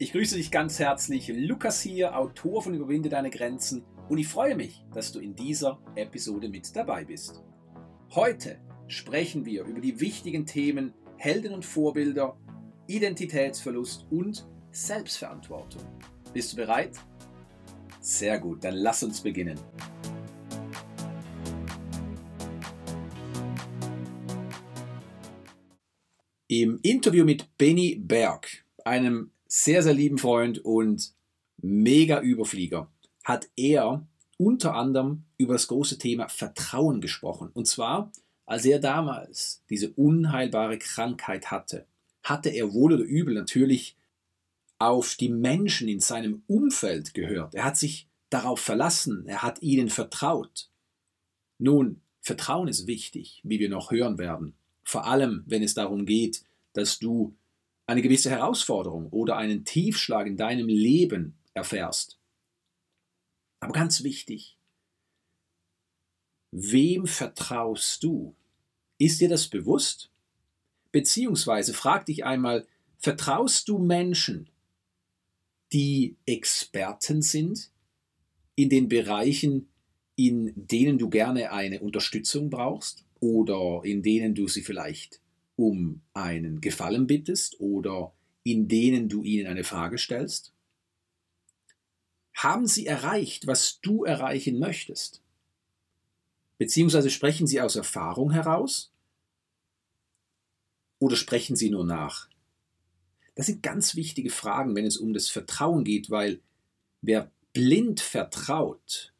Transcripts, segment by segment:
Ich grüße dich ganz herzlich. Lukas hier, Autor von Überwinde deine Grenzen und ich freue mich, dass du in dieser Episode mit dabei bist. Heute sprechen wir über die wichtigen Themen Helden und Vorbilder, Identitätsverlust und Selbstverantwortung. Bist du bereit? Sehr gut, dann lass uns beginnen. Im Interview mit Benny Berg, einem sehr, sehr lieben Freund und mega Überflieger, hat er unter anderem über das große Thema Vertrauen gesprochen. Und zwar, als er damals diese unheilbare Krankheit hatte, hatte er wohl oder übel natürlich auf die Menschen in seinem Umfeld gehört. Er hat sich darauf verlassen, er hat ihnen vertraut. Nun, Vertrauen ist wichtig, wie wir noch hören werden. Vor allem, wenn es darum geht, dass du eine gewisse Herausforderung oder einen Tiefschlag in deinem Leben erfährst. Aber ganz wichtig, wem vertraust du? Ist dir das bewusst? Beziehungsweise frag dich einmal, vertraust du Menschen, die Experten sind in den Bereichen, in denen du gerne eine Unterstützung brauchst oder in denen du sie vielleicht um einen Gefallen bittest oder in denen du ihnen eine Frage stellst? Haben sie erreicht, was du erreichen möchtest? Beziehungsweise sprechen sie aus Erfahrung heraus? Oder sprechen sie nur nach? Das sind ganz wichtige Fragen, wenn es um das Vertrauen geht, weil wer blind vertraut,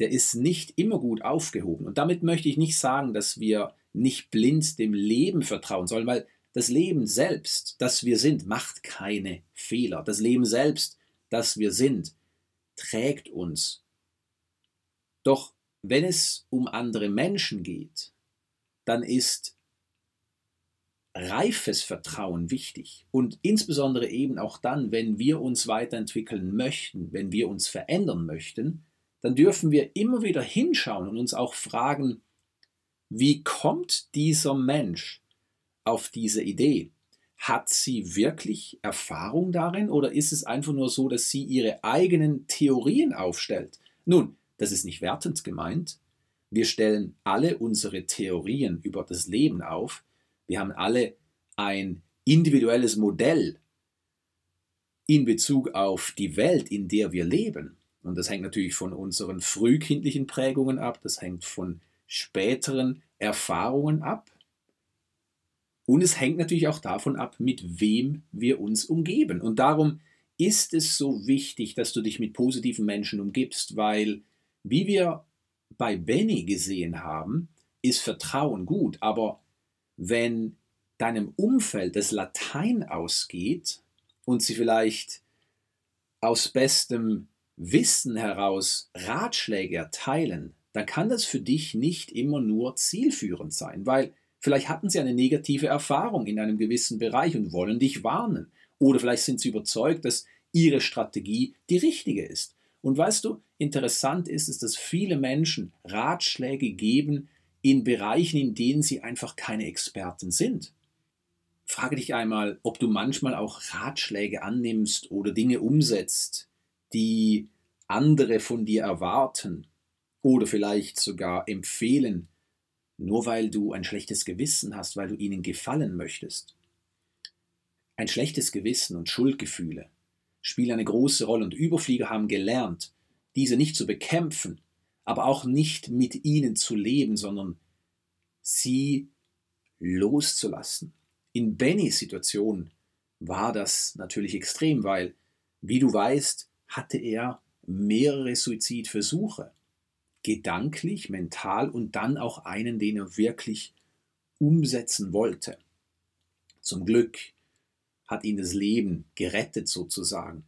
der ist nicht immer gut aufgehoben. Und damit möchte ich nicht sagen, dass wir nicht blind dem Leben vertrauen sollen, weil das Leben selbst, das wir sind, macht keine Fehler. Das Leben selbst, das wir sind, trägt uns. Doch wenn es um andere Menschen geht, dann ist reifes Vertrauen wichtig. Und insbesondere eben auch dann, wenn wir uns weiterentwickeln möchten, wenn wir uns verändern möchten, dann dürfen wir immer wieder hinschauen und uns auch fragen, wie kommt dieser Mensch auf diese Idee? Hat sie wirklich Erfahrung darin oder ist es einfach nur so, dass sie ihre eigenen Theorien aufstellt? Nun, das ist nicht wertend gemeint. Wir stellen alle unsere Theorien über das Leben auf, wir haben alle ein individuelles Modell in Bezug auf die Welt, in der wir leben. Und das hängt natürlich von unseren frühkindlichen Prägungen ab, das hängt von späteren Erfahrungen ab. Und es hängt natürlich auch davon ab, mit wem wir uns umgeben. Und darum ist es so wichtig, dass du dich mit positiven Menschen umgibst, weil, wie wir bei Benny gesehen haben, ist Vertrauen gut, aber wenn deinem Umfeld das Latein ausgeht und sie vielleicht aus bestem Wissen heraus Ratschläge erteilen, dann kann das für dich nicht immer nur zielführend sein, weil vielleicht hatten sie eine negative Erfahrung in einem gewissen Bereich und wollen dich warnen. Oder vielleicht sind sie überzeugt, dass ihre Strategie die richtige ist. Und weißt du, interessant ist es, dass viele Menschen Ratschläge geben, in Bereichen, in denen sie einfach keine Experten sind. Frage dich einmal, ob du manchmal auch Ratschläge annimmst oder Dinge umsetzt, die andere von dir erwarten oder vielleicht sogar empfehlen, nur weil du ein schlechtes Gewissen hast, weil du ihnen gefallen möchtest. Ein schlechtes Gewissen und Schuldgefühle spielen eine große Rolle und Überflieger haben gelernt, diese nicht zu bekämpfen, aber auch nicht mit ihnen zu leben, sondern sie loszulassen. In Bennys Situation war das natürlich extrem, weil, wie du weißt, hatte er mehrere Suizidversuche. Gedanklich, mental und dann auch einen, den er wirklich umsetzen wollte. Zum Glück hat ihn das Leben gerettet sozusagen.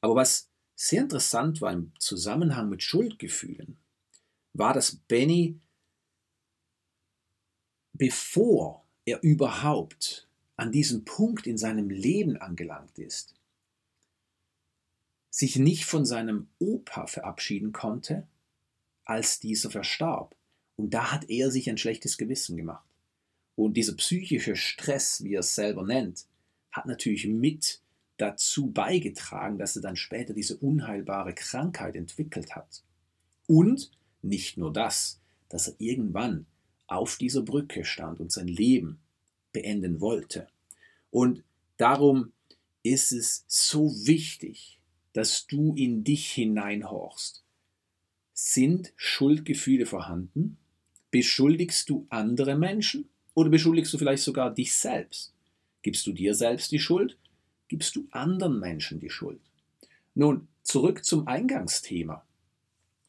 Aber was sehr interessant war im Zusammenhang mit Schuldgefühlen, war, dass Benny, bevor er überhaupt an diesem Punkt in seinem Leben angelangt ist, sich nicht von seinem Opa verabschieden konnte, als dieser verstarb. Und da hat er sich ein schlechtes Gewissen gemacht. Und dieser psychische Stress, wie er es selber nennt, hat natürlich mit dazu beigetragen, dass er dann später diese unheilbare Krankheit entwickelt hat. Und nicht nur das, dass er irgendwann auf dieser Brücke stand und sein Leben beenden wollte. Und darum ist es so wichtig, dass du in dich hineinhorchst. Sind Schuldgefühle vorhanden? Beschuldigst du andere Menschen oder beschuldigst du vielleicht sogar dich selbst? Gibst du dir selbst die Schuld? Gibst du anderen Menschen die Schuld? Nun, zurück zum Eingangsthema.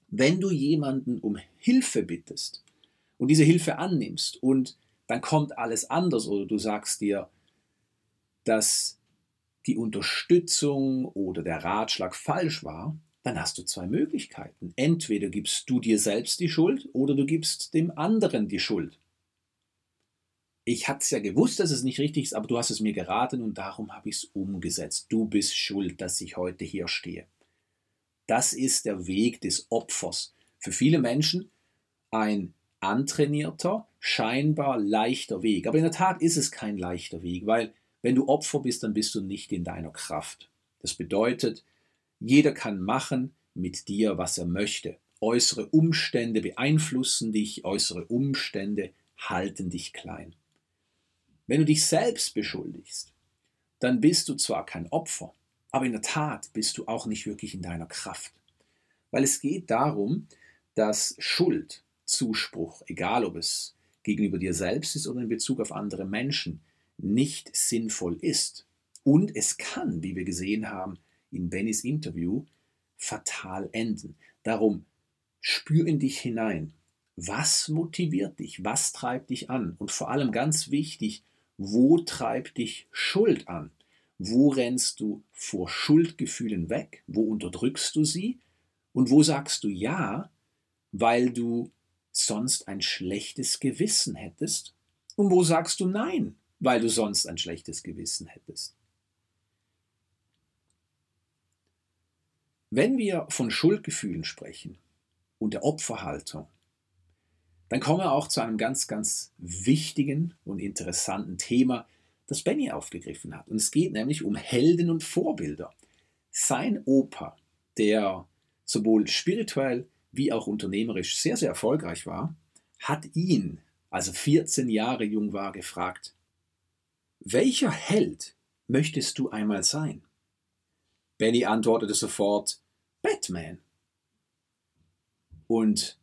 Wenn du jemanden um Hilfe bittest und diese Hilfe annimmst und dann kommt alles anders oder du sagst dir, dass die Unterstützung oder der Ratschlag falsch war, dann hast du zwei Möglichkeiten. Entweder gibst du dir selbst die Schuld oder du gibst dem anderen die Schuld. Ich hatte es ja gewusst, dass es nicht richtig ist, aber du hast es mir geraten und darum habe ich es umgesetzt. Du bist schuld, dass ich heute hier stehe. Das ist der Weg des Opfers. Für viele Menschen ein antrainierter, scheinbar leichter Weg. Aber in der Tat ist es kein leichter Weg, weil wenn du Opfer bist, dann bist du nicht in deiner Kraft. Das bedeutet, jeder kann machen mit dir, was er möchte. Äußere Umstände beeinflussen dich, äußere Umstände halten dich klein. Wenn du dich selbst beschuldigst, dann bist du zwar kein Opfer, aber in der Tat bist du auch nicht wirklich in deiner Kraft. Weil es geht darum, dass Schuld, Zuspruch, egal ob es gegenüber dir selbst ist oder in Bezug auf andere Menschen, nicht sinnvoll ist. Und es kann, wie wir gesehen haben in Bennys Interview, fatal enden. Darum spür in dich hinein. Was motiviert dich? Was treibt dich an? Und vor allem ganz wichtig, wo treibt dich Schuld an? Wo rennst du vor Schuldgefühlen weg? Wo unterdrückst du sie? Und wo sagst du ja, weil du sonst ein schlechtes Gewissen hättest? Und wo sagst du nein, weil du sonst ein schlechtes Gewissen hättest. Wenn wir von Schuldgefühlen sprechen und der Opferhaltung, dann kommen wir auch zu einem ganz, ganz wichtigen und interessanten Thema, das Benny aufgegriffen hat. Und es geht nämlich um Helden und Vorbilder. Sein Opa, der sowohl spirituell wie auch unternehmerisch sehr, sehr erfolgreich war, hat ihn, als er 14 Jahre jung war, gefragt, welcher Held möchtest du einmal sein? Benny antwortete sofort, Batman. Und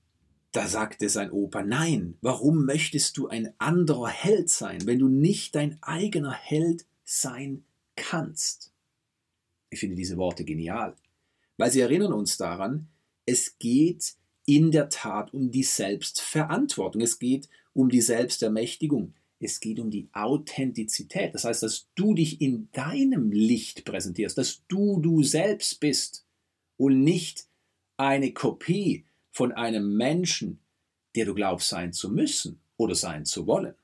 da sagte sein Opa, nein, warum möchtest du ein anderer Held sein, wenn du nicht dein eigener Held sein kannst? Ich finde diese Worte genial, weil sie erinnern uns daran, es geht in der Tat um die Selbstverantwortung, es geht um die Selbstermächtigung, es geht um die Authentizität. Das heißt, dass du dich in deinem Licht präsentierst, dass du du selbst bist und nicht eine Kopie von einem Menschen, der du glaubst sein zu müssen oder sein zu wollen.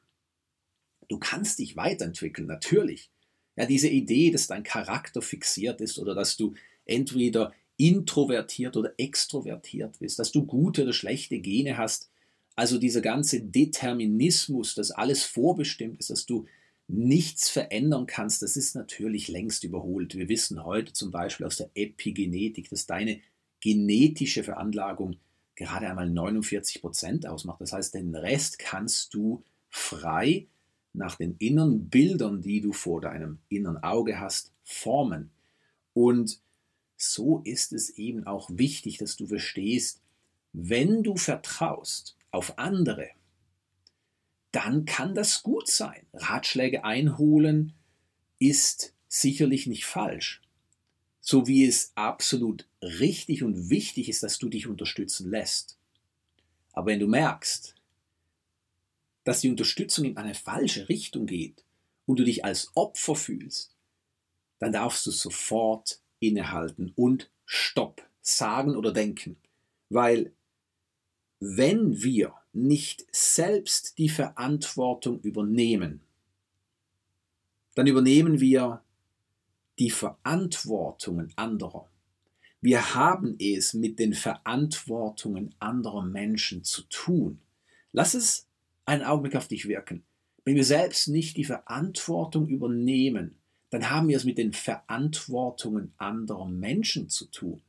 Du kannst dich weiterentwickeln, natürlich. Ja, diese Idee, dass dein Charakter fixiert ist oder dass du entweder introvertiert oder extrovertiert bist, dass du gute oder schlechte Gene hast, also dieser ganze Determinismus, dass alles vorbestimmt ist, dass du nichts verändern kannst, das ist natürlich längst überholt. Wir wissen heute zum Beispiel aus der Epigenetik, dass deine genetische Veranlagung gerade einmal 49 Prozent ausmacht. Das heißt, den Rest kannst du frei nach den inneren Bildern, die du vor deinem inneren Auge hast, formen. Und so ist es eben auch wichtig, dass du verstehst, wenn du vertraust, auf andere, dann kann das gut sein. Ratschläge einholen ist sicherlich nicht falsch. So wie es absolut richtig und wichtig ist, dass du dich unterstützen lässt. Aber wenn du merkst, dass die Unterstützung in eine falsche Richtung geht und du dich als Opfer fühlst, dann darfst du sofort innehalten und Stopp sagen oder denken. Weil wenn wir nicht selbst die Verantwortung übernehmen, dann übernehmen wir die Verantwortungen anderer. Wir haben es mit den Verantwortungen anderer Menschen zu tun. Lass es einen Augenblick auf dich wirken. Wenn wir selbst nicht die Verantwortung übernehmen, dann haben wir es mit den Verantwortungen anderer Menschen zu tun.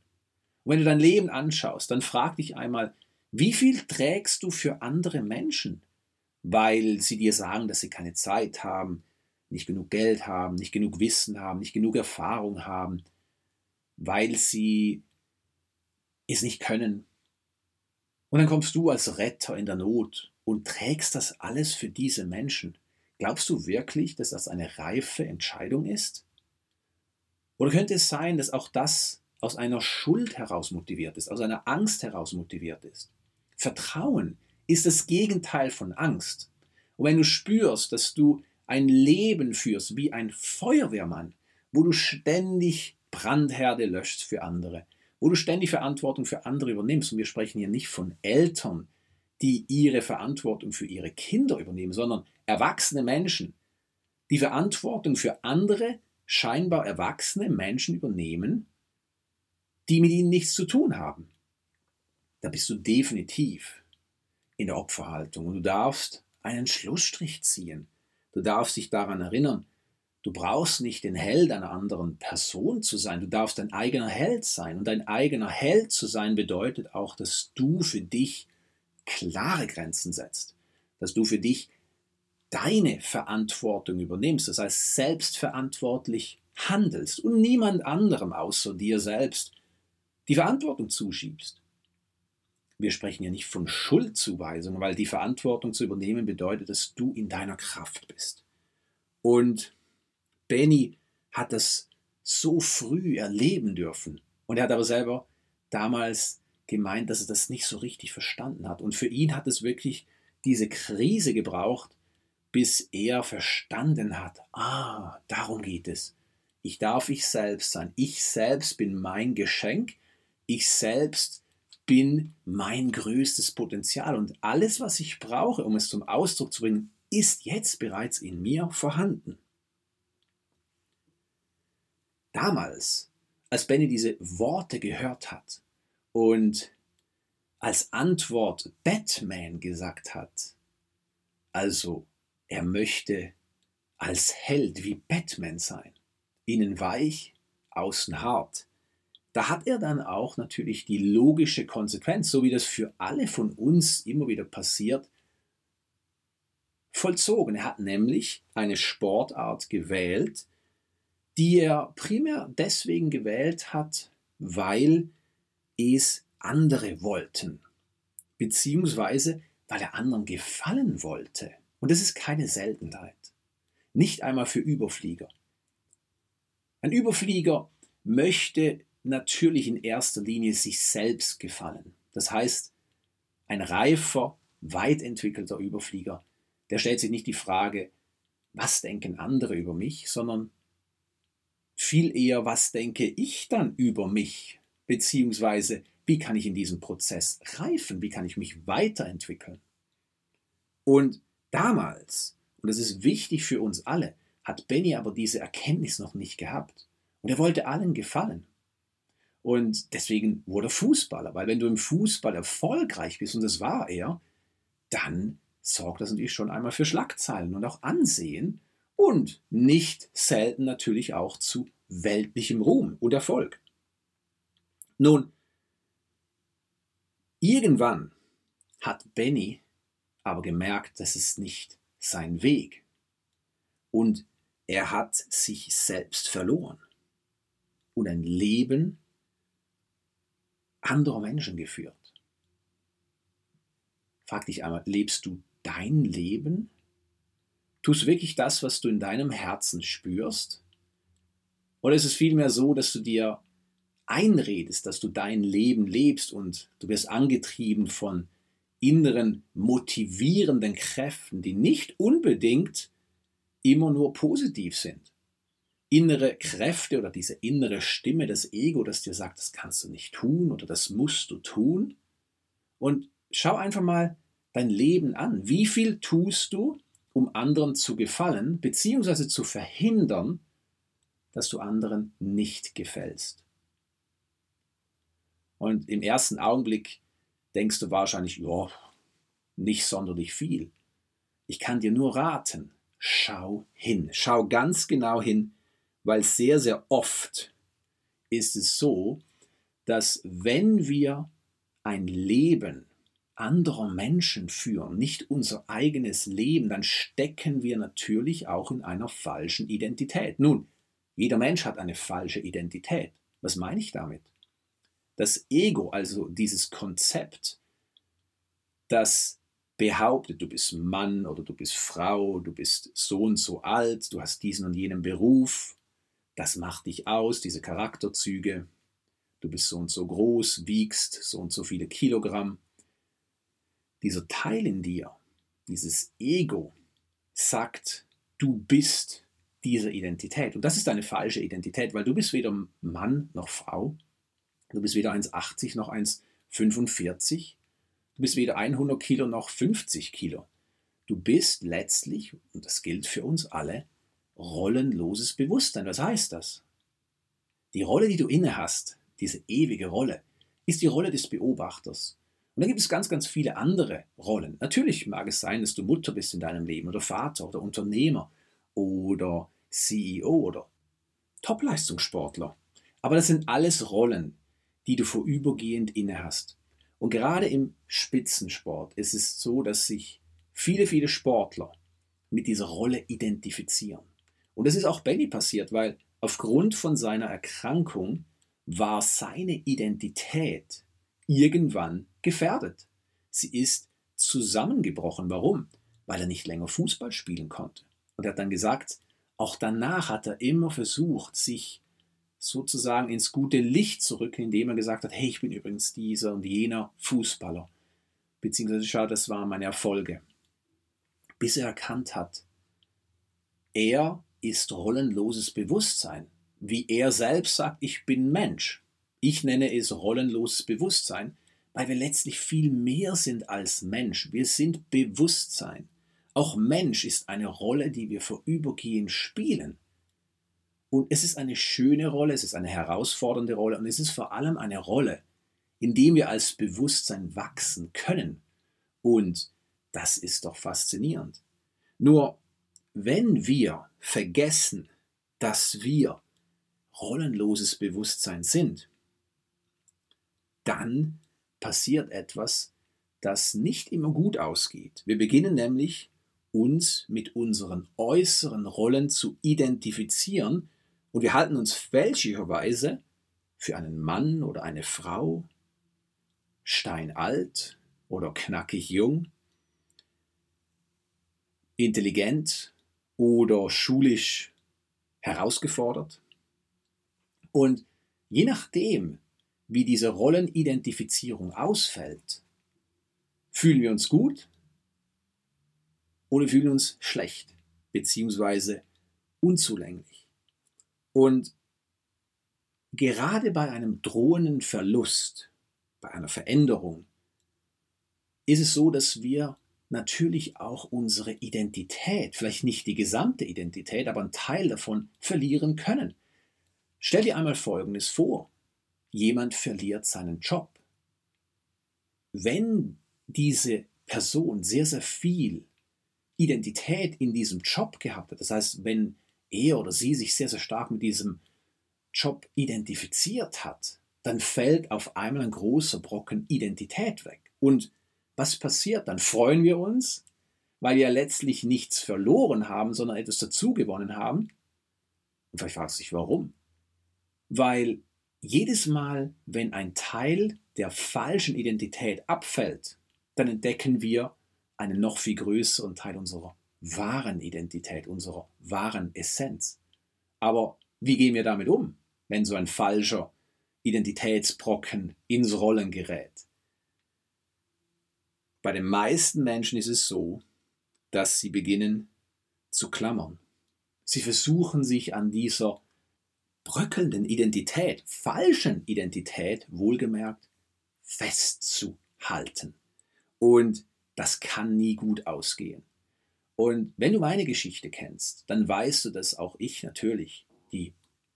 Und wenn du dein Leben anschaust, dann frag dich einmal, wie viel trägst du für andere Menschen, weil sie dir sagen, dass sie keine Zeit haben, nicht genug Geld haben, nicht genug Wissen haben, nicht genug Erfahrung haben, weil sie es nicht können. Und dann kommst du als Retter in der Not und trägst das alles für diese Menschen. Glaubst du wirklich, dass das eine reife Entscheidung ist? Oder könnte es sein, dass auch das aus einer Schuld heraus motiviert ist, aus einer Angst heraus motiviert ist? Vertrauen ist das Gegenteil von Angst. Und wenn du spürst, dass du ein Leben führst wie ein Feuerwehrmann, wo du ständig Brandherde löschst für andere, wo du ständig Verantwortung für andere übernimmst, und wir sprechen hier nicht von Eltern, die ihre Verantwortung für ihre Kinder übernehmen, sondern erwachsene Menschen, die Verantwortung für andere, scheinbar erwachsene Menschen übernehmen, die mit ihnen nichts zu tun haben. Da bist du definitiv in der Opferhaltung und du darfst einen Schlussstrich ziehen. Du darfst dich daran erinnern, du brauchst nicht den Held einer anderen Person zu sein, du darfst dein eigener Held sein. Und dein eigener Held zu sein bedeutet auch, dass du für dich klare Grenzen setzt, dass du für dich deine Verantwortung übernimmst, das heißt selbstverantwortlich handelst und niemand anderem außer dir selbst die Verantwortung zuschiebst. Wir sprechen ja nicht von Schuldzuweisung, weil die Verantwortung zu übernehmen bedeutet, dass du in deiner Kraft bist. Und Benny hat das so früh erleben dürfen. Und er hat aber selber damals gemeint, dass er das nicht so richtig verstanden hat. Und für ihn hat es wirklich diese Krise gebraucht, bis er verstanden hat, ah, darum geht es. Ich darf ich selbst sein. Ich selbst bin mein Geschenk. Ich selbst bin mein größtes Potenzial. Und alles, was ich brauche, um es zum Ausdruck zu bringen, ist jetzt bereits in mir vorhanden. Damals, als Benny diese Worte gehört hat, und als Antwort Batman gesagt hat, also er möchte als Held wie Batman sein, innen weich, außen hart, da hat er dann auch natürlich die logische Konsequenz, so wie das für alle von uns immer wieder passiert, vollzogen. Er hat nämlich eine Sportart gewählt, die er primär deswegen gewählt hat, weil es andere wollten, beziehungsweise weil er anderen gefallen wollte. Und das ist keine Seltenheit. Nicht einmal für Überflieger. Ein Überflieger möchte natürlich in erster Linie sich selbst gefallen. Das heißt, ein reifer, weit entwickelter Überflieger, der stellt sich nicht die Frage, was denken andere über mich, sondern viel eher, was denke ich dann über mich beziehungsweise wie kann ich in diesem Prozess reifen, wie kann ich mich weiterentwickeln. Und damals, und das ist wichtig für uns alle, hat Benny aber diese Erkenntnis noch nicht gehabt. Und er wollte allen gefallen. Und deswegen wurde er Fußballer, weil wenn du im Fußball erfolgreich bist, und das war er, dann sorgt das natürlich schon einmal für Schlagzeilen und auch Ansehen und nicht selten natürlich auch zu weltlichem Ruhm und Erfolg. Nun, irgendwann hat Benny aber gemerkt, das ist nicht sein Weg. Und er hat sich selbst verloren und ein Leben anderer Menschen geführt. Frag dich einmal, lebst du dein Leben? Tust du wirklich das, was du in deinem Herzen spürst? Oder ist es vielmehr so, dass du dir einredest, dass du dein Leben lebst und du wirst angetrieben von inneren motivierenden Kräften, die nicht unbedingt immer nur positiv sind. Innere Kräfte oder diese innere Stimme, das Ego, das dir sagt, das kannst du nicht tun oder das musst du tun. Und schau einfach mal dein Leben an. Wie viel tust du, um anderen zu gefallen, beziehungsweise zu verhindern, dass du anderen nicht gefällst? Und im ersten Augenblick denkst du wahrscheinlich, ja, nicht sonderlich viel. Ich kann dir nur raten, schau hin, schau ganz genau hin Weil sehr, sehr oft ist es so, dass wenn wir ein Leben anderer Menschen führen, nicht unser eigenes Leben, dann stecken wir natürlich auch in einer falschen Identität. Nun, jeder Mensch hat eine falsche Identität. Was meine ich damit? Das Ego, also dieses Konzept, das behauptet, du bist Mann oder du bist Frau, du bist so und so alt, du hast diesen und jenen Beruf, das macht dich aus, diese Charakterzüge, du bist so und so groß, wiegst so und so viele Kilogramm. Dieser Teil in dir, dieses Ego, sagt, du bist diese Identität. Und das ist eine falsche Identität, weil du bist weder Mann noch Frau, du bist weder 1,80 noch 1,45, du bist weder 100 Kilo noch 50 Kilo. Du bist letztlich, und das gilt für uns alle, rollenloses Bewusstsein. Was heißt das? Die Rolle, die du inne hast, diese ewige Rolle, ist die Rolle des Beobachters. Und da gibt es ganz, ganz viele andere Rollen. Natürlich mag es sein, dass du Mutter bist in deinem Leben oder Vater oder Unternehmer oder CEO oder Topleistungssportler. Aber das sind alles Rollen, die du vorübergehend inne hast. Und gerade im Spitzensport ist es so, dass sich viele, viele Sportler mit dieser Rolle identifizieren. Und das ist auch Benny passiert, weil aufgrund von seiner Erkrankung war seine Identität irgendwann gefährdet. Sie ist zusammengebrochen. Warum? Weil er nicht länger Fußball spielen konnte. Und er hat dann gesagt, auch danach hat er immer versucht, sich sozusagen ins gute Licht zu rücken, indem er gesagt hat, hey, ich bin übrigens dieser und jener Fußballer. Beziehungsweise schau, das waren meine Erfolge. Bis er erkannt hat, er ist rollenloses Bewusstsein wie er selbst sagt, ich bin Mensch. Ich nenne es rollenloses Bewusstsein, weil wir letztlich viel mehr sind als Mensch. Wir sind Bewusstsein. Auch Mensch ist eine Rolle, die wir vorübergehend spielen. Und es ist eine schöne Rolle, es ist eine herausfordernde Rolle und es ist vor allem eine Rolle, in der wir als Bewusstsein wachsen können. Und das ist doch faszinierend. Nur wenn wir vergessen, dass wir rollenloses Bewusstsein sind, dann passiert etwas, das nicht immer gut ausgeht. Wir beginnen nämlich uns mit unseren äußeren Rollen zu identifizieren und wir halten uns fälschlicherweise für einen Mann oder eine Frau, steinalt oder knackig jung, intelligent oder schulisch herausgefordert. Und je nachdem, wie diese Rollenidentifizierung ausfällt, fühlen wir uns gut oder fühlen uns schlecht beziehungsweise unzulänglich. Und gerade bei einem drohenden Verlust, bei einer Veränderung, ist es so, dass wir natürlich auch unsere Identität, vielleicht nicht die gesamte Identität, aber einen Teil davon verlieren können. Stell dir einmal Folgendes vor. Jemand verliert seinen Job. Wenn diese Person sehr, sehr viel Identität in diesem Job gehabt hat, das heißt, wenn er oder sie sich sehr, sehr stark mit diesem Job identifiziert hat, dann fällt auf einmal ein großer Brocken Identität weg. Und was passiert? Dann freuen wir uns, weil wir letztlich nichts verloren haben, sondern etwas dazugewonnen haben. Und vielleicht fragst du dich, warum? weil jedes Mal, wenn ein Teil der falschen Identität abfällt, dann entdecken wir einen noch viel größeren Teil unserer wahren Identität, unserer wahren Essenz. Aber wie gehen wir damit um, wenn so ein falscher Identitätsbrocken ins Rollen gerät? Bei den meisten Menschen ist es so, dass sie beginnen zu klammern. Sie versuchen sich an dieser bröckelnden Identität, falschen Identität, wohlgemerkt, festzuhalten. Und das kann nie gut ausgehen. Und wenn du meine Geschichte kennst, dann weißt du, dass auch ich natürlich die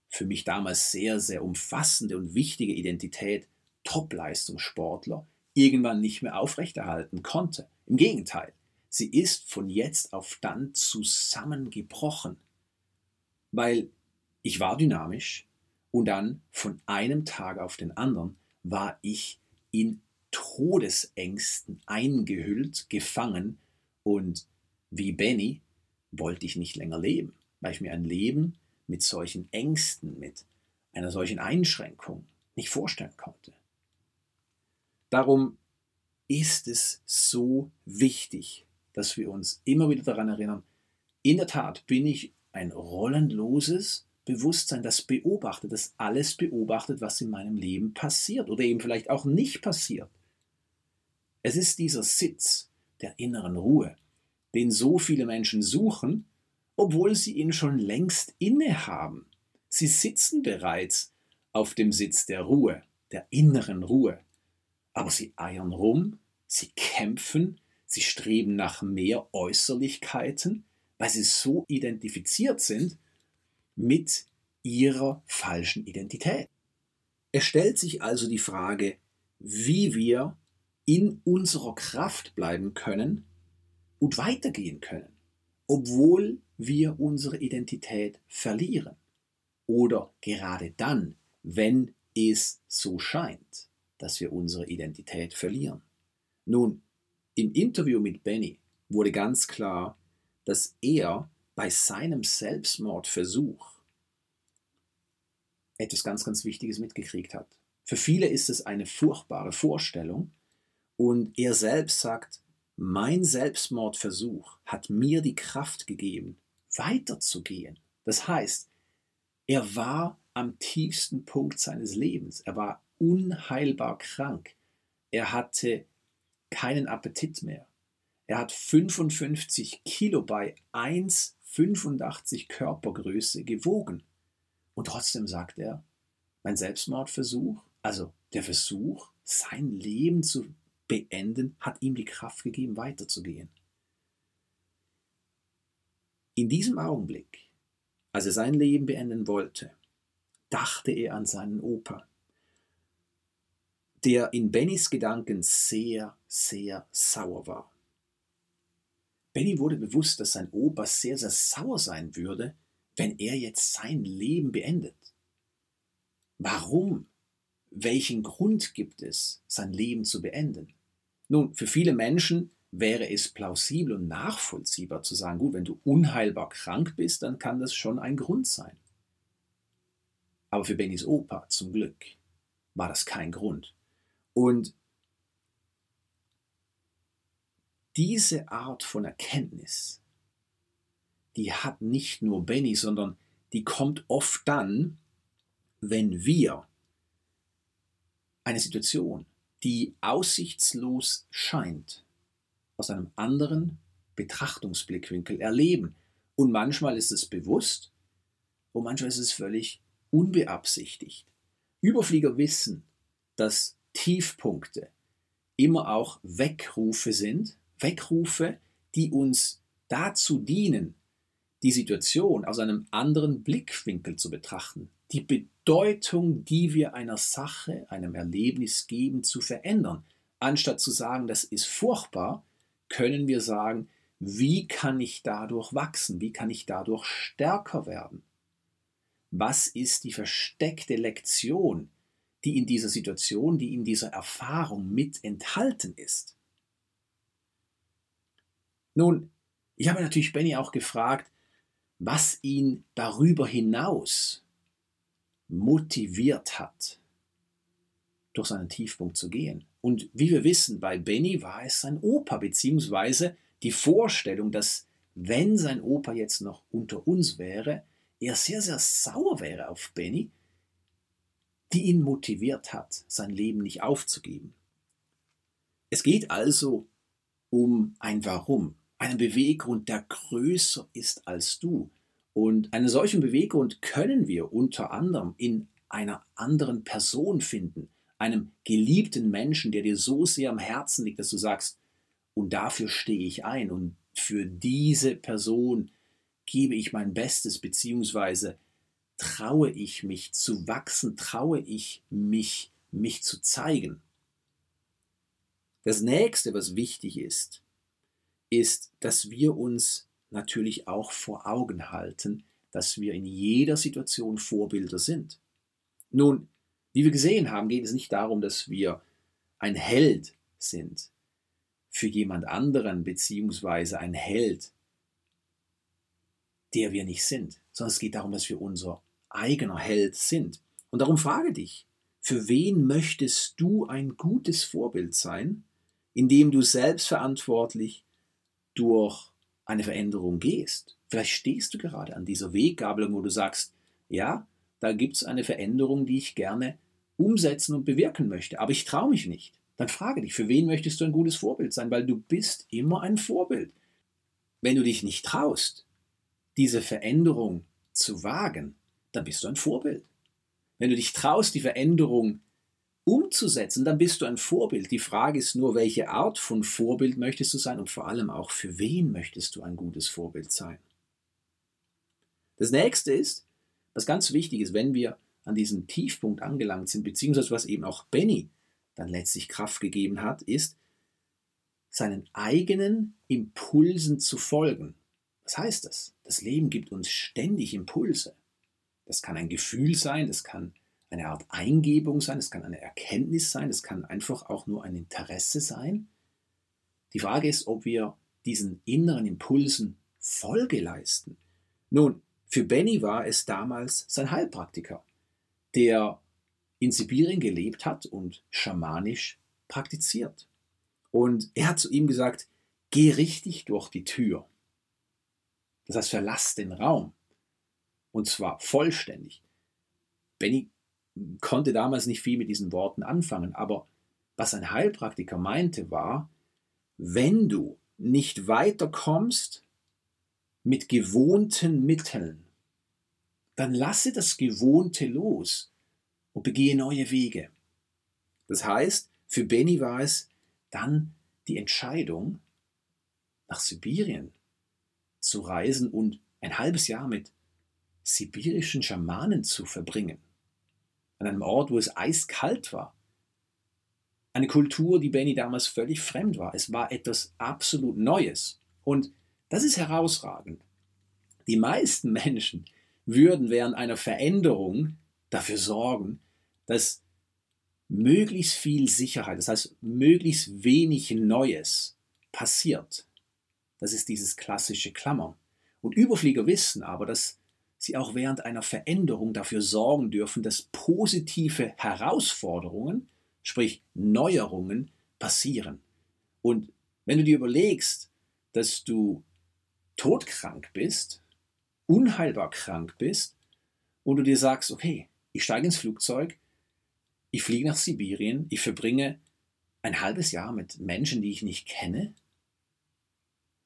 für mich damals sehr, sehr umfassende und wichtige Identität Top-Leistungssportler irgendwann nicht mehr aufrechterhalten konnte. Im Gegenteil, sie ist von jetzt auf dann zusammengebrochen, weil Ich war dynamisch und dann von einem Tag auf den anderen war ich in Todesängsten eingehüllt, gefangen und wie Benny wollte ich nicht länger leben, weil ich mir ein Leben mit solchen Ängsten, mit einer solchen Einschränkung nicht vorstellen konnte. Darum ist es so wichtig, dass wir uns immer wieder daran erinnern, in der Tat bin ich ein rollenloses Bewusstsein, das beobachtet, das alles beobachtet, was in meinem Leben passiert oder eben vielleicht auch nicht passiert. Es ist dieser Sitz der inneren Ruhe, den so viele Menschen suchen, obwohl sie ihn schon längst innehaben. Sie sitzen bereits auf dem Sitz der Ruhe, der inneren Ruhe. Aber sie eiern rum, sie kämpfen, sie streben nach mehr Äußerlichkeiten, weil sie so identifiziert sind mit ihrer falschen Identität. Es stellt sich also die Frage, wie wir in unserer Kraft bleiben können und weitergehen können, obwohl wir unsere Identität verlieren. Oder gerade dann, wenn es so scheint, dass wir unsere Identität verlieren. Nun, im Interview mit Benny wurde ganz klar, dass er bei seinem Selbstmordversuch etwas ganz, ganz Wichtiges mitgekriegt hat. Für viele ist es eine furchtbare Vorstellung und er selbst sagt, mein Selbstmordversuch hat mir die Kraft gegeben, weiterzugehen. Das heißt, er war am tiefsten Punkt seines Lebens. Er war unheilbar krank. Er hatte keinen Appetit mehr. Er hat 55 Kilo bei 1,85 Körpergröße gewogen. Und trotzdem sagt er, mein Selbstmordversuch, also der Versuch, sein Leben zu beenden, hat ihm die Kraft gegeben, weiterzugehen. In diesem Augenblick, als er sein Leben beenden wollte, dachte er an seinen Opa, der in Bennys Gedanken sehr, sehr sauer war. Benny wurde bewusst, dass sein Opa sehr, sehr sauer sein würde, wenn er jetzt sein Leben beendet. Warum? Welchen Grund gibt es, sein Leben zu beenden? Nun, für viele Menschen wäre es plausibel und nachvollziehbar zu sagen, gut, wenn du unheilbar krank bist, dann kann das schon ein Grund sein. Aber für Bennys Opa zum Glück war das kein Grund. Und diese Art von Erkenntnis, die hat nicht nur Benny, sondern die kommt oft dann, wenn wir eine Situation, die aussichtslos scheint, aus einem anderen Betrachtungsblickwinkel erleben. Und manchmal ist es bewusst und manchmal ist es völlig unbeabsichtigt. Überflieger wissen, dass Tiefpunkte immer auch Weckrufe sind, Weckrufe, die uns dazu dienen, die Situation aus einem anderen Blickwinkel zu betrachten, die Bedeutung, die wir einer Sache, einem Erlebnis geben, zu verändern. Anstatt zu sagen, das ist furchtbar, können wir sagen, wie kann ich dadurch wachsen? Wie kann ich dadurch stärker werden? Was ist die versteckte Lektion, die in dieser Situation, die in dieser Erfahrung mit enthalten ist? Nun, ich habe natürlich Benny auch gefragt, was ihn darüber hinaus motiviert hat, durch seinen Tiefpunkt zu gehen. Und wie wir wissen, bei Benny war es sein Opa, beziehungsweise die Vorstellung, dass wenn sein Opa jetzt noch unter uns wäre, er sehr, sehr sauer wäre auf Benny, die ihn motiviert hat, sein Leben nicht aufzugeben. Es geht also um ein Warum, einen Beweggrund, der größer ist als du. Und einen solchen Beweggrund können wir unter anderem in einer anderen Person finden, einem geliebten Menschen, der dir so sehr am Herzen liegt, dass du sagst, und dafür stehe ich ein und für diese Person gebe ich mein Bestes, beziehungsweise traue ich mich zu wachsen, traue ich mich, mich zu zeigen. Das nächste, was wichtig ist, ist, dass wir uns natürlich auch vor Augen halten, dass wir in jeder Situation Vorbilder sind. Nun, wie wir gesehen haben, geht es nicht darum, dass wir ein Held sind für jemand anderen, beziehungsweise ein Held, der wir nicht sind, sondern es geht darum, dass wir unser eigener Held sind. Und darum frage dich, für wen möchtest du ein gutes Vorbild sein, indem du selbstverantwortlich durch eine Veränderung gehst? Vielleicht stehst du gerade an dieser Weggabelung, wo du sagst, ja, da gibt es eine Veränderung, die ich gerne umsetzen und bewirken möchte, aber ich traue mich nicht. Dann frage dich, für wen möchtest du ein gutes Vorbild sein? Weil du bist immer ein Vorbild. Wenn du dich nicht traust, diese Veränderung zu wagen, dann bist du ein Vorbild. Wenn du dich traust, die Veränderung umzusetzen, dann bist du ein Vorbild. Die Frage ist nur, welche Art von Vorbild möchtest du sein und vor allem auch, für wen möchtest du ein gutes Vorbild sein. Das nächste ist, was ganz wichtig ist, wenn wir an diesem Tiefpunkt angelangt sind, beziehungsweise was eben auch Benny dann letztlich Kraft gegeben hat, ist, seinen eigenen Impulsen zu folgen. Was heißt das? Das Leben gibt uns ständig Impulse. Das kann ein Gefühl sein, das kann eine Art Eingebung sein, es kann eine Erkenntnis sein, es kann einfach auch nur ein Interesse sein. Die Frage ist, ob wir diesen inneren Impulsen Folge leisten. Nun, für Benny war es damals sein Heilpraktiker, der in Sibirien gelebt hat und schamanisch praktiziert. Und er hat zu ihm gesagt, geh richtig durch die Tür. Das heißt, verlass den Raum. Und zwar vollständig. Benny konnte damals nicht viel mit diesen Worten anfangen, aber was ein Heilpraktiker meinte war, wenn du nicht weiterkommst mit gewohnten Mitteln, dann lasse das Gewohnte los und begehe neue Wege. Das heißt, für Benny war es dann die Entscheidung, nach Sibirien zu reisen und ein halbes Jahr mit sibirischen Schamanen zu verbringen. An einem Ort, wo es eiskalt war. Eine Kultur, die Benny damals völlig fremd war. Es war etwas absolut Neues. Und das ist herausragend. Die meisten Menschen würden während einer Veränderung dafür sorgen, dass möglichst viel Sicherheit, das heißt möglichst wenig Neues passiert. Das ist dieses klassische Klammern. Und Überflieger wissen aber, dass sie auch während einer Veränderung dafür sorgen dürfen, dass positive Herausforderungen, sprich Neuerungen, passieren. Und wenn du dir überlegst, dass du todkrank bist, unheilbar krank bist, und du dir sagst, okay, ich steige ins Flugzeug, ich fliege nach Sibirien, ich verbringe ein halbes Jahr mit Menschen, die ich nicht kenne,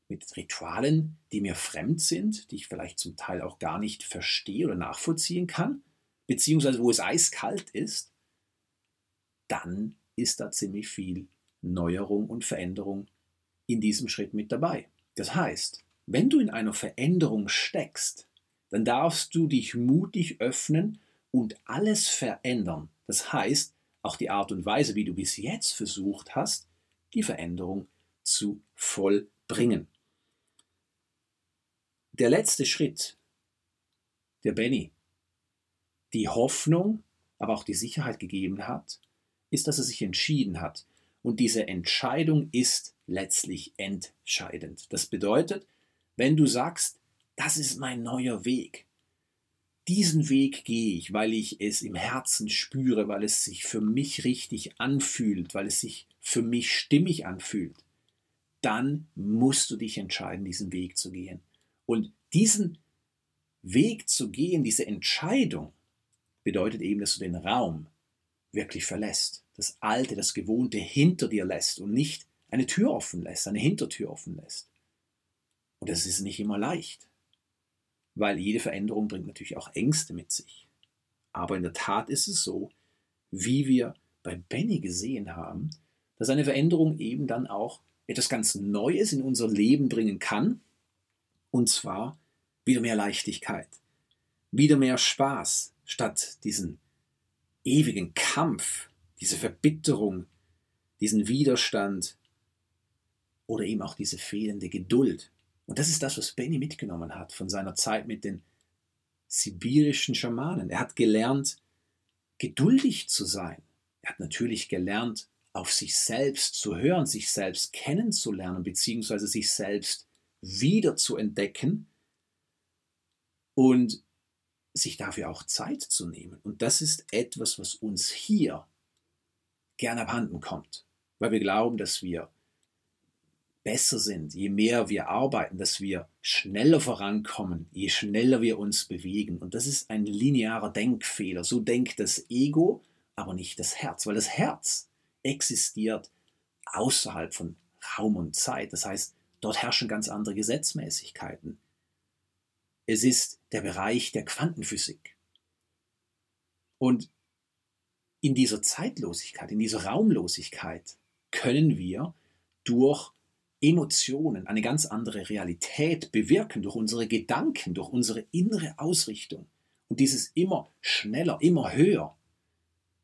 mit Ritualen, die mir fremd sind, die ich vielleicht zum Teil auch gar nicht verstehe oder nachvollziehen kann, beziehungsweise wo es eiskalt ist, dann ist da ziemlich viel Neuerung und Veränderung in diesem Schritt mit dabei. Das heißt, wenn du in einer Veränderung steckst, dann darfst du dich mutig öffnen und alles verändern. Das heißt, auch die Art und Weise, wie du bis jetzt versucht hast, die Veränderung zu vollbringen. Der letzte Schritt, der Benny, die Hoffnung, aber auch die Sicherheit gegeben hat, ist, dass er sich entschieden hat. Und diese Entscheidung ist letztlich entscheidend. Das bedeutet, wenn du sagst, das ist mein neuer Weg, diesen Weg gehe ich, weil ich es im Herzen spüre, weil es sich für mich richtig anfühlt, weil es sich für mich stimmig anfühlt, dann musst du dich entscheiden, diesen Weg zu gehen. Und diesen Weg zu gehen, diese Entscheidung, bedeutet eben, dass du den Raum wirklich verlässt, das Alte, das Gewohnte hinter dir lässt und nicht eine Tür offen lässt, eine Hintertür offen lässt. Und das ist nicht immer leicht, weil jede Veränderung bringt natürlich auch Ängste mit sich. Aber in der Tat ist es so, wie wir bei Benny gesehen haben, dass eine Veränderung eben dann auch etwas ganz Neues in unser Leben bringen kann, und zwar wieder mehr Leichtigkeit, wieder mehr Spaß, statt diesen ewigen Kampf, diese Verbitterung, diesen Widerstand oder eben auch diese fehlende Geduld. Und das ist das, was Benny mitgenommen hat von seiner Zeit mit den sibirischen Schamanen. Er hat gelernt, geduldig zu sein. Er hat natürlich gelernt, auf sich selbst zu hören, sich selbst kennenzulernen, beziehungsweise sich selbst wieder zu entdecken und sich dafür auch Zeit zu nehmen. Und das ist etwas, was uns hier gerne abhanden kommt, weil wir glauben, dass wir besser sind, je mehr wir arbeiten, dass wir schneller vorankommen, je schneller wir uns bewegen. Und das ist ein linearer Denkfehler. So denkt das Ego, aber nicht das Herz, weil das Herz existiert außerhalb von Raum und Zeit. Das heißt, dort herrschen ganz andere Gesetzmäßigkeiten. Es ist der Bereich der Quantenphysik. Und in dieser Zeitlosigkeit, in dieser Raumlosigkeit können wir durch Emotionen eine ganz andere Realität bewirken, durch unsere Gedanken, durch unsere innere Ausrichtung. Und dieses immer schneller, immer höher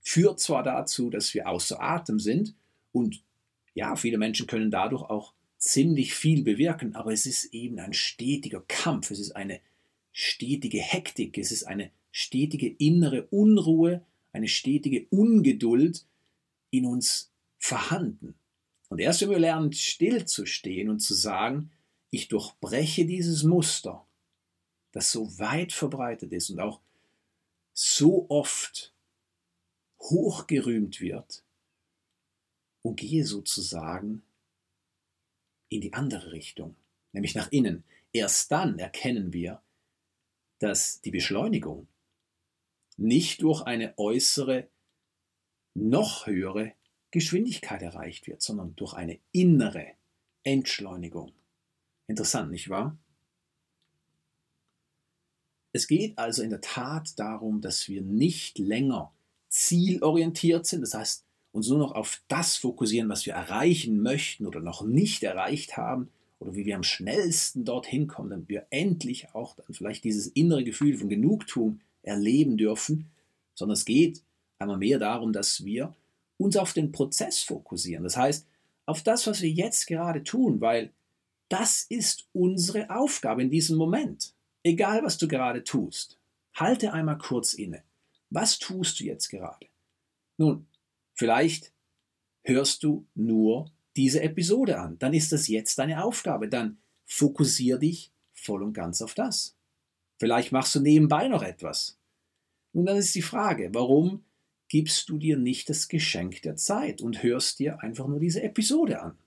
führt zwar dazu, dass wir außer Atem sind und ja, viele Menschen können dadurch auch ziemlich viel bewirken, aber es ist eben ein stetiger Kampf, es ist eine stetige Hektik, es ist eine stetige innere Unruhe, eine stetige Ungeduld in uns vorhanden. Und erst wenn wir lernen, stillzustehen und zu sagen, ich durchbreche dieses Muster, das so weit verbreitet ist und auch so oft hochgerühmt wird, und gehe sozusagen in die andere Richtung, nämlich nach innen. Erst dann erkennen wir, dass die Beschleunigung nicht durch eine äußere, noch höhere Geschwindigkeit erreicht wird, sondern durch eine innere Entschleunigung. Interessant, nicht wahr? Es geht also in der Tat darum, dass wir nicht länger zielorientiert sind, das heißt, uns nur noch auf das fokussieren, was wir erreichen möchten oder noch nicht erreicht haben, oder wie wir am schnellsten dorthin kommen, damit wir endlich auch dann vielleicht dieses innere Gefühl von Genugtuung erleben dürfen, sondern es geht einmal mehr darum, dass wir uns auf den Prozess fokussieren. Das heißt, auf das, was wir jetzt gerade tun, weil das ist unsere Aufgabe in diesem Moment. Egal, was du gerade tust. Halte einmal kurz inne. Was tust du jetzt gerade? Nun, vielleicht hörst du nur diese Episode an. Dann ist das jetzt deine Aufgabe. Dann fokussier dich voll und ganz auf das. Vielleicht machst du nebenbei noch etwas. Und dann ist die Frage, warum gibst du dir nicht das Geschenk der Zeit und hörst dir einfach nur diese Episode an?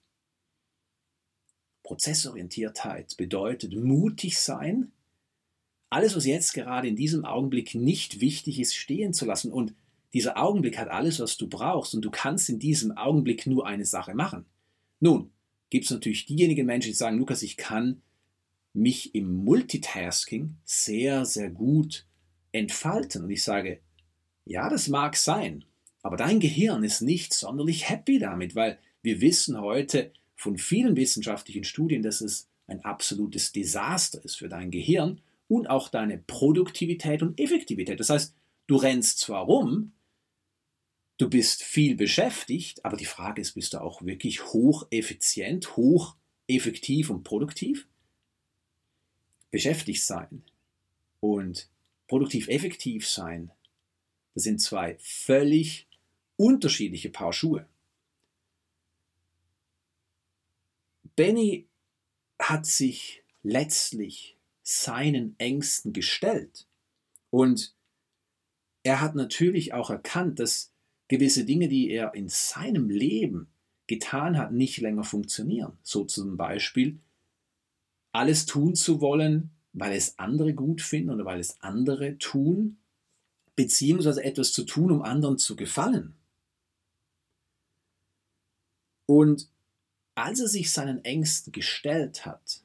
Prozessorientiertheit bedeutet mutig sein, alles, was jetzt gerade in diesem Augenblick nicht wichtig ist, stehen zu lassen. Und dieser Augenblick hat alles, was du brauchst. Und du kannst in diesem Augenblick nur eine Sache machen. Nun, gibt es natürlich diejenigen Menschen, die sagen, Lukas, ich kann mich im Multitasking sehr, sehr gut entfalten. Und ich sage, ja, das mag sein, aber dein Gehirn ist nicht sonderlich happy damit, weil wir wissen heute von vielen wissenschaftlichen Studien, dass es ein absolutes Desaster ist für dein Gehirn und auch deine Produktivität und Effektivität. Das heißt, du rennst zwar rum, Du bist viel beschäftigt, aber die Frage ist, bist du auch wirklich hocheffizient, hocheffektiv und produktiv? Beschäftigt sein und produktiv effektiv sein, das sind zwei völlig unterschiedliche Paar Schuhe. Benny hat sich letztlich seinen Ängsten gestellt und er hat natürlich auch erkannt, dass gewisse Dinge, die er in seinem Leben getan hat, nicht länger funktionieren. So zum Beispiel alles tun zu wollen, weil es andere gut finden oder weil es andere tun, beziehungsweise etwas zu tun, um anderen zu gefallen. Und als er sich seinen Ängsten gestellt hat,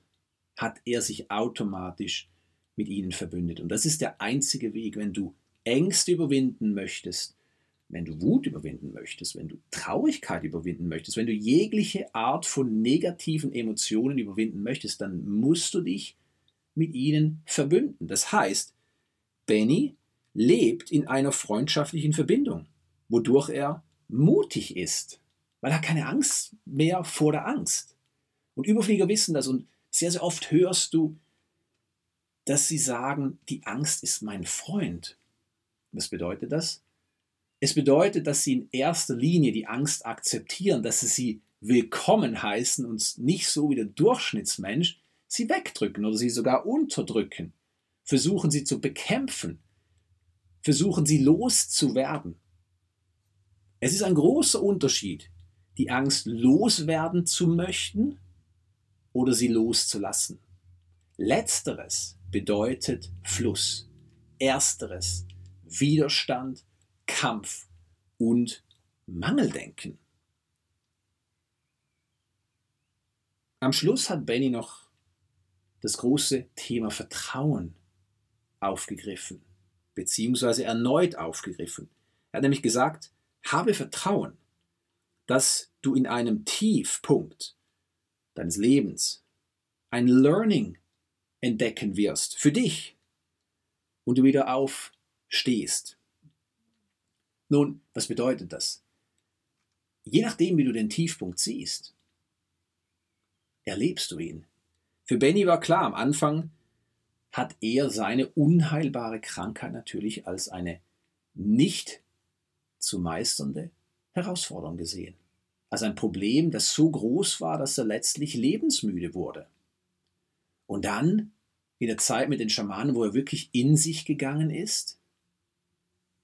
hat er sich automatisch mit ihnen verbündet. Und das ist der einzige Weg, wenn du Ängste überwinden möchtest, wenn du Wut überwinden möchtest, wenn du Traurigkeit überwinden möchtest, wenn du jegliche Art von negativen Emotionen überwinden möchtest, dann musst du dich mit ihnen verbünden. Das heißt, Benny lebt in einer freundschaftlichen Verbindung, wodurch er mutig ist, weil er keine Angst mehr vor der Angst. Und Überflieger wissen das und sehr, sehr oft hörst du dass sie sagen, die Angst ist mein Freund. Was bedeutet das? Es bedeutet, dass sie in erster Linie die Angst akzeptieren, dass sie sie willkommen heißen und nicht so wie der Durchschnittsmensch sie wegdrücken oder sie sogar unterdrücken, versuchen sie zu bekämpfen, versuchen sie loszuwerden. Es ist ein großer Unterschied, die Angst loswerden zu möchten oder sie loszulassen. Letzteres bedeutet Fluss. Ersteres Widerstand, Kampf und Mangeldenken. Am Schluss hat Benny noch das große Thema Vertrauen aufgegriffen, beziehungsweise erneut aufgegriffen. Er hat nämlich gesagt, habe Vertrauen, dass du in einem Tiefpunkt deines Lebens ein Learning entdecken wirst für dich und du wieder aufstehst. Nun, was bedeutet das? Je nachdem, wie du den Tiefpunkt siehst, erlebst du ihn. Für Benny war klar, am Anfang hat er seine unheilbare Krankheit natürlich als eine nicht zu meisternde Herausforderung gesehen. Als ein Problem, das so groß war, dass er letztlich lebensmüde wurde. Und dann, in der Zeit mit den Schamanen, wo er wirklich in sich gegangen ist,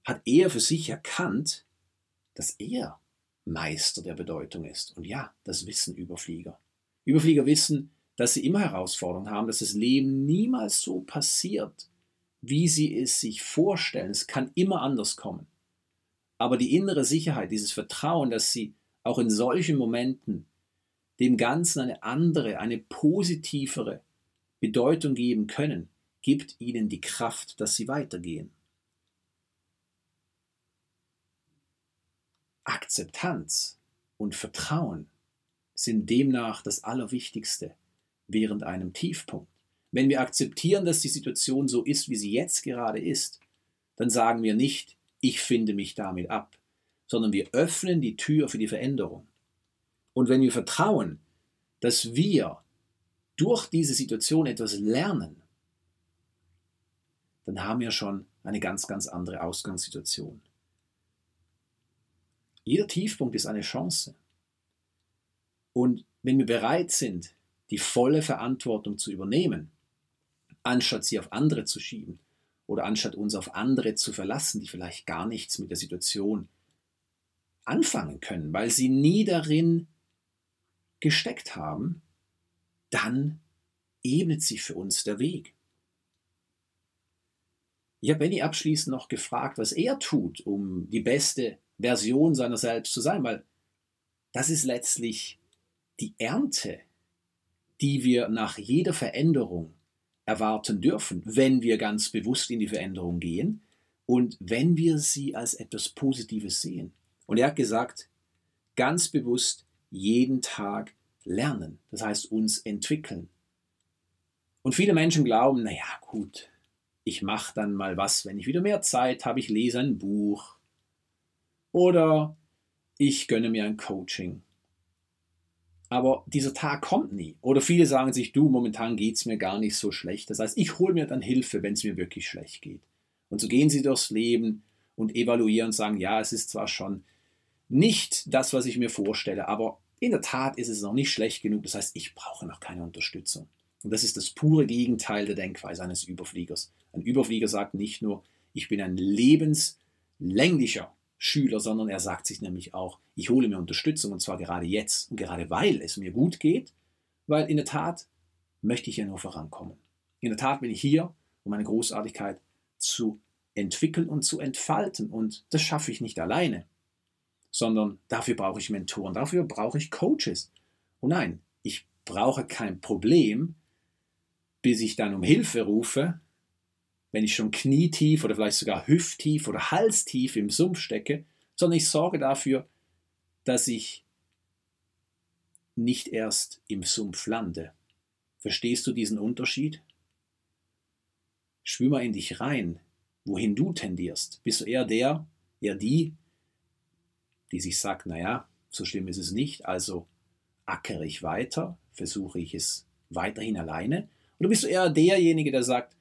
hat er für sich erkannt, dass er Meister der Bedeutung ist. Und ja, das wissen Überflieger. Überflieger wissen, dass sie immer Herausforderungen haben, dass das Leben niemals so passiert, wie sie es sich vorstellen. Es kann immer anders kommen. Aber die innere Sicherheit, dieses Vertrauen, dass sie auch in solchen Momenten dem Ganzen eine andere, eine positivere Bedeutung geben können, gibt ihnen die Kraft, dass sie weitergehen. Akzeptanz und Vertrauen sind demnach das Allerwichtigste während einem Tiefpunkt. Wenn wir akzeptieren, dass die Situation so ist, wie sie jetzt gerade ist, dann sagen wir nicht, ich finde mich damit ab, sondern wir öffnen die Tür für die Veränderung. Und wenn wir vertrauen, dass wir durch diese Situation etwas lernen, dann haben wir schon eine ganz, ganz andere Ausgangssituation. Jeder Tiefpunkt ist eine Chance. Und wenn wir bereit sind, die volle Verantwortung zu übernehmen, anstatt sie auf andere zu schieben oder anstatt uns auf andere zu verlassen, die vielleicht gar nichts mit der Situation anfangen können, weil sie nie darin gesteckt haben, dann ebnet sich für uns der Weg. Ich habe Benny abschließend noch gefragt, was er tut, um die beste Version seiner selbst zu sein, weil das ist letztlich die Ernte, die wir nach jeder Veränderung erwarten dürfen, wenn wir ganz bewusst in die Veränderung gehen und wenn wir sie als etwas Positives sehen. Und er hat gesagt, ganz bewusst jeden Tag lernen, das heißt uns entwickeln. Und viele Menschen glauben, naja gut, ich mache dann mal was, wenn ich wieder mehr Zeit habe, ich lese ein Buch oder ich gönne mir ein Coaching. Aber dieser Tag kommt nie. Oder viele sagen sich, du, momentan geht es mir gar nicht so schlecht. Das heißt, ich hole mir dann Hilfe, wenn es mir wirklich schlecht geht. Und so gehen sie durchs Leben und evaluieren und sagen, ja, es ist zwar schon nicht das, was ich mir vorstelle, aber in der Tat ist es noch nicht schlecht genug. Das heißt, ich brauche noch keine Unterstützung. Und das ist das pure Gegenteil der Denkweise eines Überfliegers. Ein Überflieger sagt nicht nur, ich bin ein lebenslänglicher Schüler, sondern er sagt sich nämlich auch, ich hole mir Unterstützung und zwar gerade jetzt und gerade weil es mir gut geht, weil in der Tat möchte ich ja nur vorankommen. In der Tat bin ich hier, um meine Großartigkeit zu entwickeln und zu entfalten und das schaffe ich nicht alleine, sondern dafür brauche ich Mentoren, dafür brauche ich Coaches. Und nein, ich brauche kein Problem, bis ich dann um Hilfe rufe, wenn ich schon knietief oder vielleicht sogar hüfttief oder halstief im Sumpf stecke, sondern ich sorge dafür, dass ich nicht erst im Sumpf lande. Verstehst du diesen Unterschied? Schwimm mal in dich rein, wohin du tendierst. Bist du eher der, eher die, die sich sagt, naja, so schlimm ist es nicht, also ackere ich weiter, versuche ich es weiterhin alleine? Oder bist du eher derjenige, der sagt,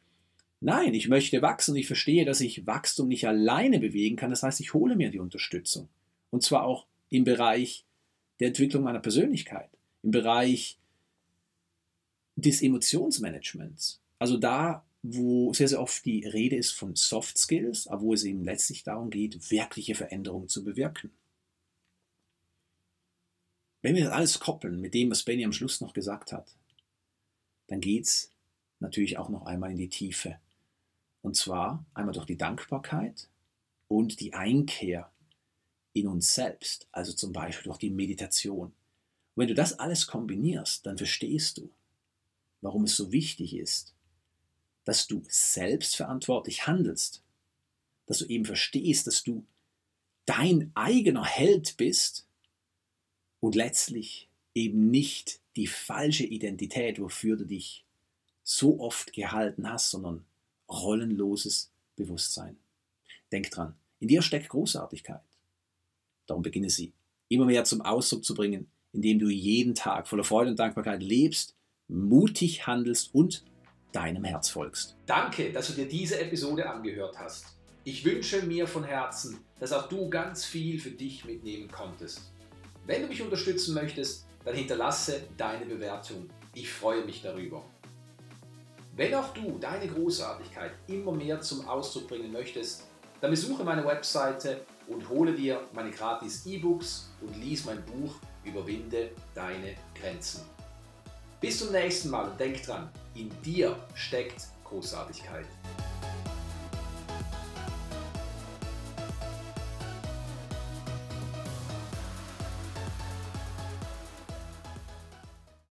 Nein, ich möchte wachsen und ich verstehe, dass ich Wachstum nicht alleine bewegen kann. Das heißt, ich hole mir die Unterstützung. Und zwar auch im Bereich der Entwicklung meiner Persönlichkeit, im Bereich des Emotionsmanagements. Also da, wo sehr, sehr oft die Rede ist von Soft Skills, aber wo es eben letztlich darum geht, wirkliche Veränderungen zu bewirken. Wenn wir das alles koppeln mit dem, was Benny am Schluss noch gesagt hat, dann geht es natürlich auch noch einmal in die Tiefe. Und zwar einmal durch die Dankbarkeit und die Einkehr in uns selbst, also zum Beispiel durch die Meditation. Und wenn du das alles kombinierst, dann verstehst du, warum es so wichtig ist, dass du selbstverantwortlich handelst, dass du eben verstehst, dass du dein eigener Held bist und letztlich eben nicht die falsche Identität, wofür du dich so oft gehalten hast, sondern rollenloses Bewusstsein. Denk dran, in dir steckt Großartigkeit. Darum beginne sie immer mehr zum Ausdruck zu bringen, indem du jeden Tag voller Freude und Dankbarkeit lebst, mutig handelst und deinem Herz folgst. Danke, dass du dir diese Episode angehört hast. Ich wünsche mir von Herzen, dass auch du ganz viel für dich mitnehmen konntest. Wenn du mich unterstützen möchtest, dann hinterlasse deine Bewertung. Ich freue mich darüber. Wenn auch du deine Großartigkeit immer mehr zum Ausdruck bringen möchtest, dann besuche meine Webseite und hole dir meine gratis E-Books und lies mein Buch Überwinde deine Grenzen. Bis zum nächsten Mal und denk dran, in dir steckt Großartigkeit.